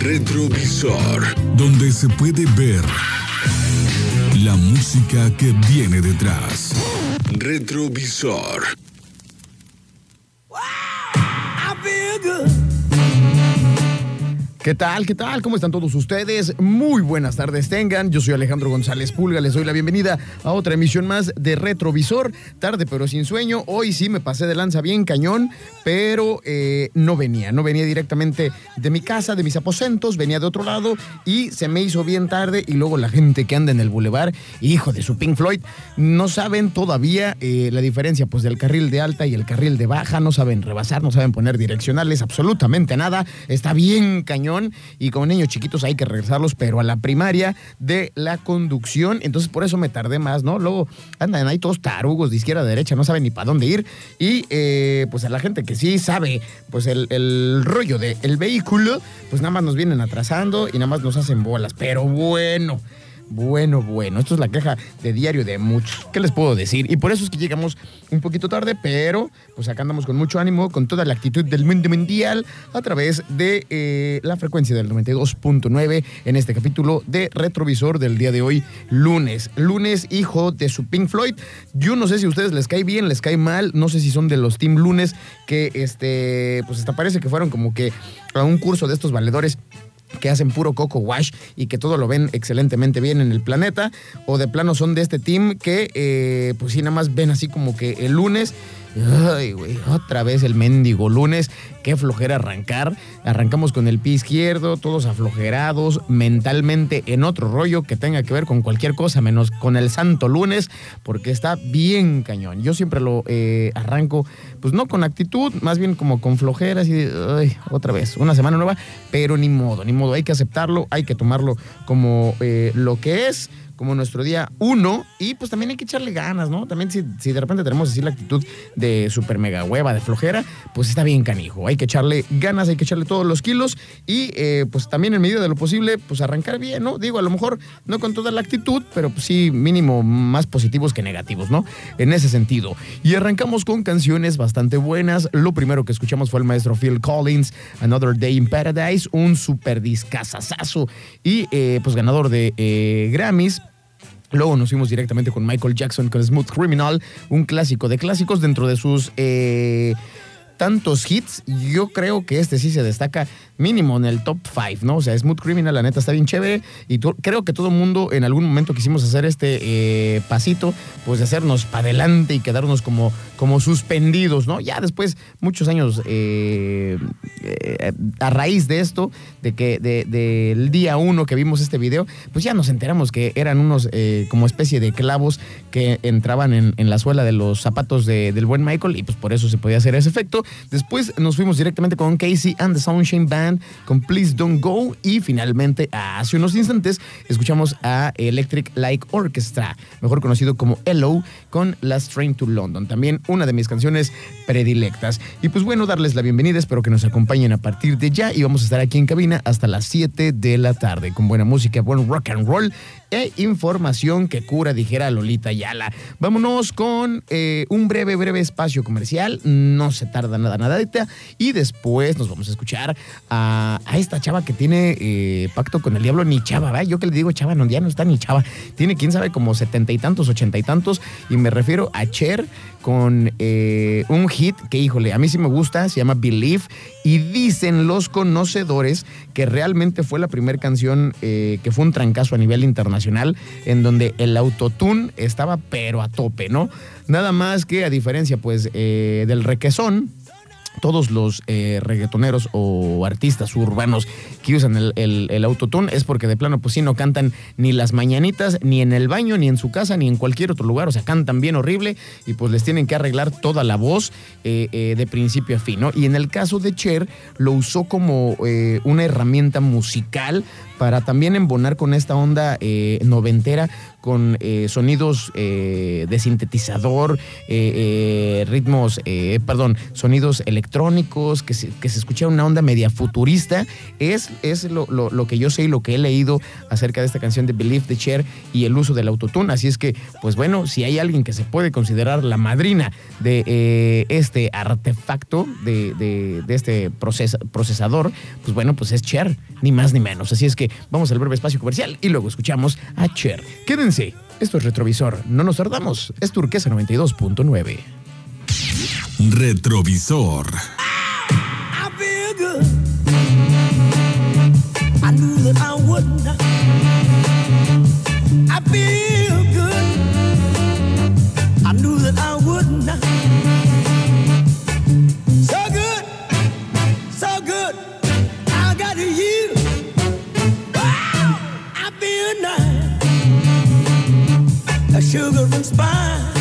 Retrovisor, donde se puede ver la música que viene detrás. Retrovisor. ¿Qué tal? ¿Qué tal? ¿Cómo están todos ustedes? Muy buenas tardes tengan. Yo soy Alejandro González Pulga. Les doy la bienvenida a otra emisión más de Retrovisor. Tarde pero sin sueño. Hoy sí me pasé de lanza bien cañón, pero eh, no venía. No venía directamente de mi casa, de mis aposentos. Venía de otro lado y se me hizo bien tarde. Y luego la gente que anda en el bulevar, hijo de su Pink Floyd, no saben todavía eh, la diferencia pues del carril de alta y el carril de baja. No saben rebasar, no saben poner direccionales, absolutamente nada. Está bien cañón y como niños chiquitos hay que regresarlos, pero a la primaria de la conducción. Entonces por eso me tardé más, ¿no? Luego andan ahí todos tarugos de izquierda a derecha, no saben ni para dónde ir. Y eh, pues a la gente que sí sabe, pues el, rollo del vehículo, pues nada más nos vienen atrasando y nada más nos hacen bolas. Pero bueno. Bueno, bueno, esto es la queja de diario de muchos. ¿Qué les puedo decir? Y por eso es que llegamos un poquito tarde, pero pues acá andamos con mucho ánimo, con toda la actitud del mundo mundial a través de eh, la frecuencia del 92.9 en este capítulo de Retrovisor del día de hoy, lunes. Lunes, hijo de su Pink Floyd. Yo no sé si a ustedes les cae bien, les cae mal, no sé si son de los Team Lunes que, este, pues hasta parece que fueron como que a un curso de estos valedores que hacen puro coco wash y que todo lo ven excelentemente bien en el planeta, o de plano son de este team que eh, pues sí, nada más ven así como que el lunes Ay, güey, otra vez el mendigo lunes. Qué flojera arrancar. Arrancamos con el pie izquierdo, todos aflojerados, mentalmente en otro rollo que tenga que ver con cualquier cosa, menos con el santo lunes, porque está bien cañón. Yo siempre lo eh, arranco, pues no con actitud, más bien como con flojeras y ay, otra vez, una semana nueva, pero ni modo, ni modo. Hay que aceptarlo, hay que tomarlo como eh, lo que es como nuestro día uno. Y pues también hay que echarle ganas, ¿no? También si, si de repente tenemos así la actitud de super mega hueva, de flojera, pues está bien canijo. Hay que echarle ganas, hay que echarle todos los kilos y eh, pues también en medida de lo posible, pues arrancar bien, ¿no? Digo, a lo mejor no con toda la actitud, pero pues sí mínimo más positivos que negativos, ¿no? En ese sentido. Y arrancamos con canciones bastante buenas. Lo primero que escuchamos fue el maestro Phil Collins, Another Day in Paradise, un super discazazazo y eh, pues ganador de eh, Grammys Luego nos fuimos directamente con Michael Jackson con Smooth Criminal, un clásico de clásicos dentro de sus tantos hits. Yo creo que este sí se destaca mínimo en el top 5, ¿no? O sea, Smooth Criminal, la neta, está bien chévere. Y creo que todo el mundo en algún momento quisimos hacer este eh, pasito, pues de hacernos para adelante y quedarnos como, como suspendidos, ¿no? Ya después, muchos años eh, eh, a raíz de esto, de que del día uno que vimos este video, pues ya nos enteramos que eran unos como especie de clavos que entraban en, la suela de los zapatos del buen Michael y pues por eso se podía hacer ese efecto. Después nos fuimos directamente con Casey and the Sunshine Band con Please Don't Go y finalmente hace unos instantes escuchamos a Electric Like Orchestra, mejor conocido como Hello, con Last Train to London, también una de mis canciones predilectas. Y pues bueno, darles la bienvenida, espero que nos acompañen a partir de ya y vamos a estar aquí en cabina hasta las 7 de la tarde con buena música, buen rock and roll e información que cura, dijera Lolita Yala. Vámonos con eh, un breve, breve espacio comercial. No se tarda nada, nada. Y después nos vamos a escuchar a, esta chava que tiene eh, pacto con el diablo. Ni chava, ¿verdad? Yo que le digo chava, no, ya no está ni chava. Tiene, quién sabe, como setenta y tantos, ochenta y tantos. Y me refiero a Cher con eh, un hit que, híjole, a mí sí me gusta, se llama Believe, y dicen los conocedores que realmente fue la primera canción que fue un trancazo a nivel internacional en donde el autotune estaba pero a tope, ¿no? Nada más que a diferencia pues eh, del requesón, todos los eh, reggaetoneros o artistas urbanos que usan el, el, autotune es porque de plano pues sí no cantan ni las mañanitas, ni en el baño, ni en su casa, ni en cualquier otro lugar, o sea, cantan bien horrible y pues les tienen que arreglar toda la voz eh, de principio a fin, ¿no? Y en el caso de Cher lo usó como una herramienta musical para también embonar con esta onda eh, noventera con eh, sonidos eh, de sintetizador, ritmos, perdón, sonidos electrónicos, que se, que se escucha una onda media futurista. Es, es lo, que yo sé y lo que he leído acerca de esta canción de Believe the Chair y el uso del autotune. Así es que, pues bueno, si hay alguien que se puede considerar la madrina de este artefacto, de, este procesador, pues bueno, pues es Cher, ni más ni menos. Así es que vamos al breve espacio comercial y luego escuchamos a Cher. Quédense, esto es Retrovisor, no nos tardamos, es Turquesa 92.9. Retrovisor. sugar and spice.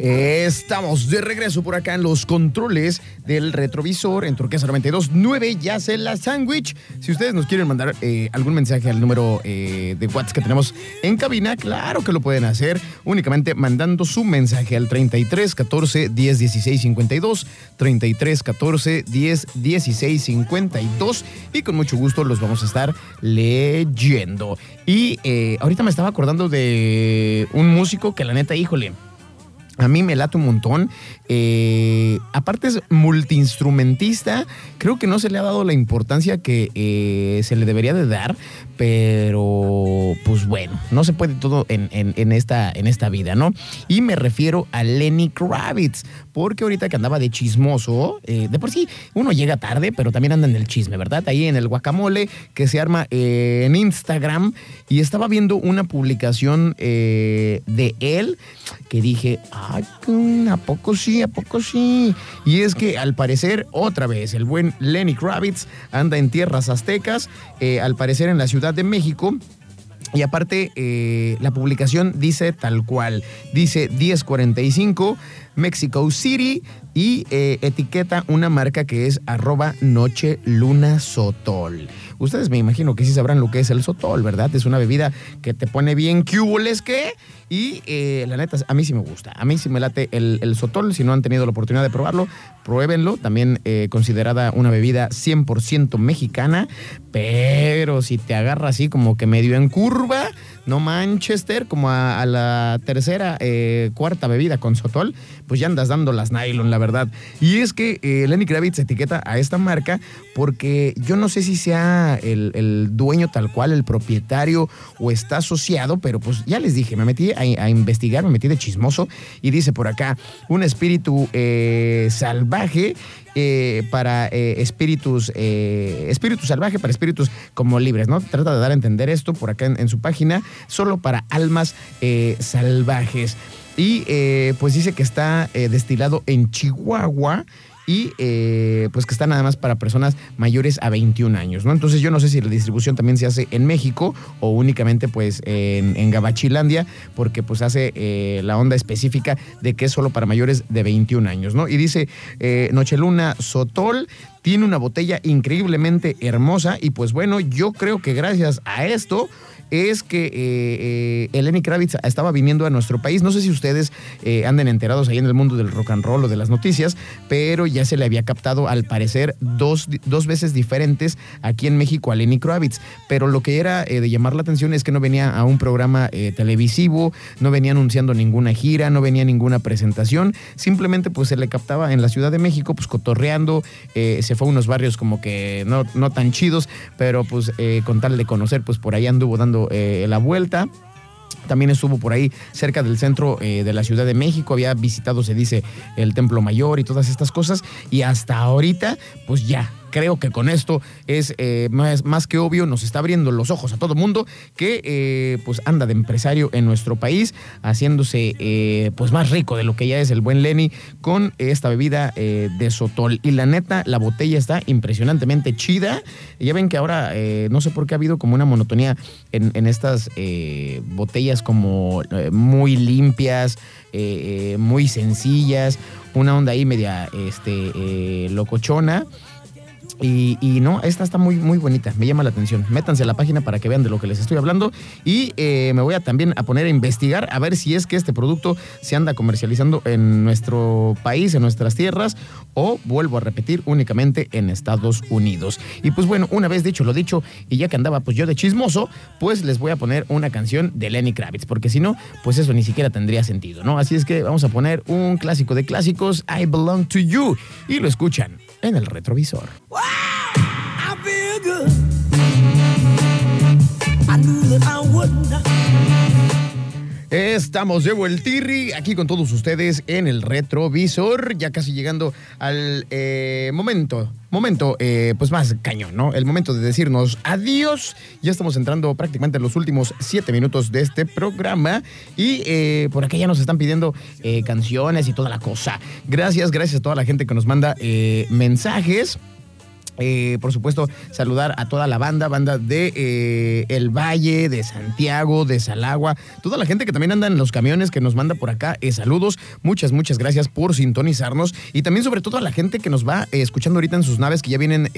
Eh, Estamos de regreso por acá en los controles del retrovisor en Turquesa 92.9. Ya sé la sándwich. Si ustedes nos quieren mandar eh, algún mensaje al número eh, de WhatsApp que tenemos en cabina, claro que lo pueden hacer únicamente mandando su mensaje al 33 14 10 16 52. 33 14 10 16 52. Y con mucho gusto los vamos a estar leyendo. Y eh, ahorita me estaba acordando de un músico que la neta, híjole a mí me late un montón. Eh, aparte es multiinstrumentista. Creo que no se le ha dado la importancia que eh, se le debería de dar. Pero, bueno, no se puede todo en, esta, en esta vida, ¿no? Y me refiero a Lenny Kravitz. Porque ahorita que andaba de chismoso, eh, de por sí uno llega tarde, pero también anda en el chisme, ¿verdad? Ahí en el guacamole que se arma en Instagram. Y estaba viendo una publicación de él que dije, ay, ¿a poco sí? ¿A poco sí? Y es que al parecer, otra vez, el buen Lenny Kravitz anda en tierras aztecas, eh, al parecer en la Ciudad de México. Y aparte, eh, la publicación dice tal cual. Dice 1045 Mexico City y eh, etiqueta una marca que es arroba Noche Luna Sotol. Ustedes me imagino que sí sabrán lo que es el Sotol, ¿verdad? Es una bebida que te pone bien cuboles que y eh, la neta, a mí sí me gusta. A mí sí me late el, el sotol. Si no han tenido la oportunidad de probarlo, pruébenlo. También eh, considerada una bebida 100% mexicana. Pero si te agarra así como que medio en curva, no Manchester, como a, la tercera, eh, cuarta bebida con sotol, pues ya andas dando las nylon, la verdad. Y es que Lenny Kravitz etiqueta a esta marca porque yo no sé si sea el, el dueño tal cual, el propietario o está asociado, pero pues ya les dije, me metí a, investigar, me metí de chismoso y dice por acá, un espíritu eh, salvaje eh, para eh, espíritus, espíritu salvaje para espíritus como libres, ¿no? Trata de dar a entender esto por acá en, su página, solo para almas salvajes. Y pues dice que está destilado en Chihuahua y eh, pues que está nada más para personas mayores a 21 años, ¿no? Entonces yo no sé si la distribución también se hace en México o únicamente pues en, Gabachilandia, porque pues hace eh, la onda específica de que es solo para mayores de 21 años, ¿no? Y dice eh, Nocheluna Sotol tiene una botella increíblemente hermosa y pues bueno, yo creo que gracias a esto es que eh, eh, Eleni Kravitz estaba viniendo a nuestro país. No sé si ustedes eh, anden enterados ahí en el mundo del rock and roll o de las noticias, pero ya se le había captado al parecer dos, dos veces diferentes aquí en México a Lenny Kravitz. Pero lo que era de llamar la atención es que no venía a un programa televisivo, no venía anunciando ninguna gira, no venía ninguna presentación, simplemente pues se le captaba en la Ciudad de México pues cotorreando, se fue a unos barrios como que no, no tan chidos, pero pues con tal de conocer pues por ahí anduvo dando eh, la vuelta. También estuvo por ahí cerca del centro eh, de la Ciudad de México, había visitado, se dice, el Templo Mayor y todas estas cosas. Y hasta ahorita, pues ya, creo que con esto es eh, más, que obvio, nos está abriendo los ojos a todo mundo que eh, pues anda de empresario en nuestro país, haciéndose eh, pues más rico de lo que ya es el buen Lenny con esta bebida de Sotol. Y la neta, la botella está impresionantemente chida. Ya ven que ahora no sé por qué ha habido como una monotonía en, en estas botellas como muy limpias, muy sencillas, una onda ahí media este, locochona. Y, no, esta está muy, muy bonita, me llama la atención. Métanse a la página para que vean de lo que les estoy hablando y eh, me voy a también a poner a investigar a ver si es que este producto se anda comercializando en nuestro país, en nuestras tierras o vuelvo a repetir únicamente en Estados Unidos. Y pues bueno, una vez dicho lo dicho y ya que andaba pues yo de chismoso, pues les voy a poner una canción de Lenny Kravitz, porque si no, pues eso ni siquiera tendría sentido, ¿no? Así es que vamos a poner un clásico de clásicos, I Belong to You, y lo escuchan en el retrovisor. Estamos de Vueltirri, aquí con todos ustedes en el retrovisor, ya casi llegando al eh, momento, momento eh, pues más cañón, ¿no? El momento de decirnos adiós. Ya estamos entrando prácticamente en los últimos siete minutos de este programa y eh, por acá ya nos están pidiendo canciones y toda la cosa. Gracias, gracias a toda la gente que nos manda mensajes. Eh, por supuesto, saludar a toda la banda, banda de eh, El Valle, de Santiago, de Salagua, toda la gente que también anda en los camiones que nos manda por acá. Eh, saludos, muchas, muchas gracias por sintonizarnos y también sobre todo a la gente que nos va escuchando ahorita en sus naves que ya vienen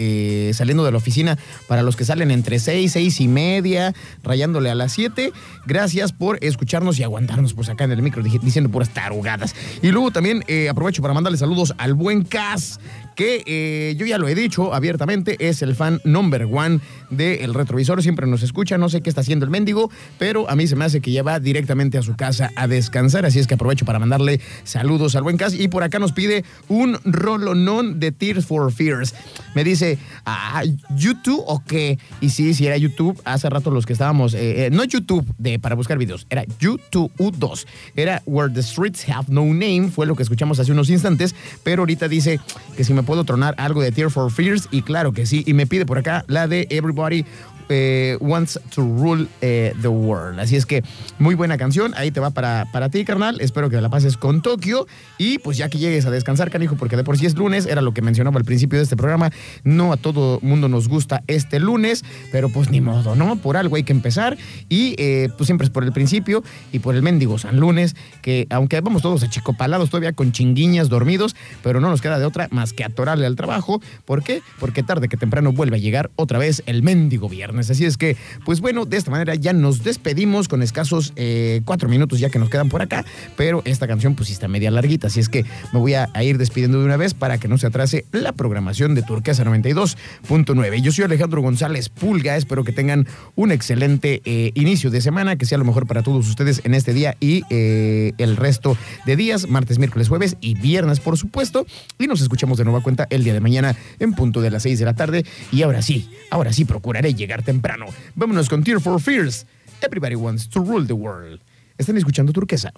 saliendo de la oficina, para los que salen entre seis, seis y media, rayándole a las siete. Gracias por escucharnos y aguantarnos pues acá en el micro diciendo puras tarugadas. Y luego también aprovecho para mandarle saludos al buen Cas, que eh, yo ya lo he dicho abiertamente, es el fan number one del retrovisor, siempre nos escucha, no sé qué está haciendo el mendigo, pero a mí se me hace que ya va directamente a su casa a descansar, así es que aprovecho para mandarle saludos al buen Cas y por acá nos pide un rolonón de Tears for Fears. Me dice, ah, ¿YouTube o qué? Y sí, sí era YouTube, hace rato los que estábamos, eh, eh, no YouTube de, para buscar videos, era YouTube U2, era Where the Streets Have No Name, fue lo que escuchamos hace unos instantes, pero ahorita dice que si me puedo tronar algo de Tear for Fears y claro que sí. Y me pide por acá la de Everybody eh, wants to Rule eh, the World. Así es que muy buena canción. Ahí te va para, para ti, carnal. Espero que la pases con Tokio. Y pues ya que llegues a descansar, canijo, porque de por sí es lunes, era lo que mencionaba al principio de este programa. No a todo mundo nos gusta este lunes, pero pues ni modo, ¿no? Por algo hay que empezar. Y eh, pues siempre es por el principio y por el mendigo San Lunes, que aunque vamos todos achicopalados todavía con chinguiñas dormidos, pero no nos queda de otra más que atorarle al trabajo. ¿Por qué? Porque tarde que temprano vuelve a llegar otra vez el mendigo viernes. Así es que, pues bueno, de esta manera ya nos despedimos con escasos eh, cuatro minutos ya que nos quedan por acá, pero esta canción pues sí está media larguita, así es que me voy a, ir despidiendo de una vez para que no se atrase la programación de Turquesa 92.9. Yo soy Alejandro González Pulga, espero que tengan un excelente eh, inicio de semana, que sea lo mejor para todos ustedes en este día y eh, el resto de días, martes, miércoles, jueves y viernes, por supuesto, y nos escuchamos de nueva cuenta el día de mañana en punto de las 6 de la tarde. Y ahora sí, ahora sí procuraré llegar temprano. Vámonos con Tear for Fears. Everybody wants to rule the world. Están escuchando Turquesa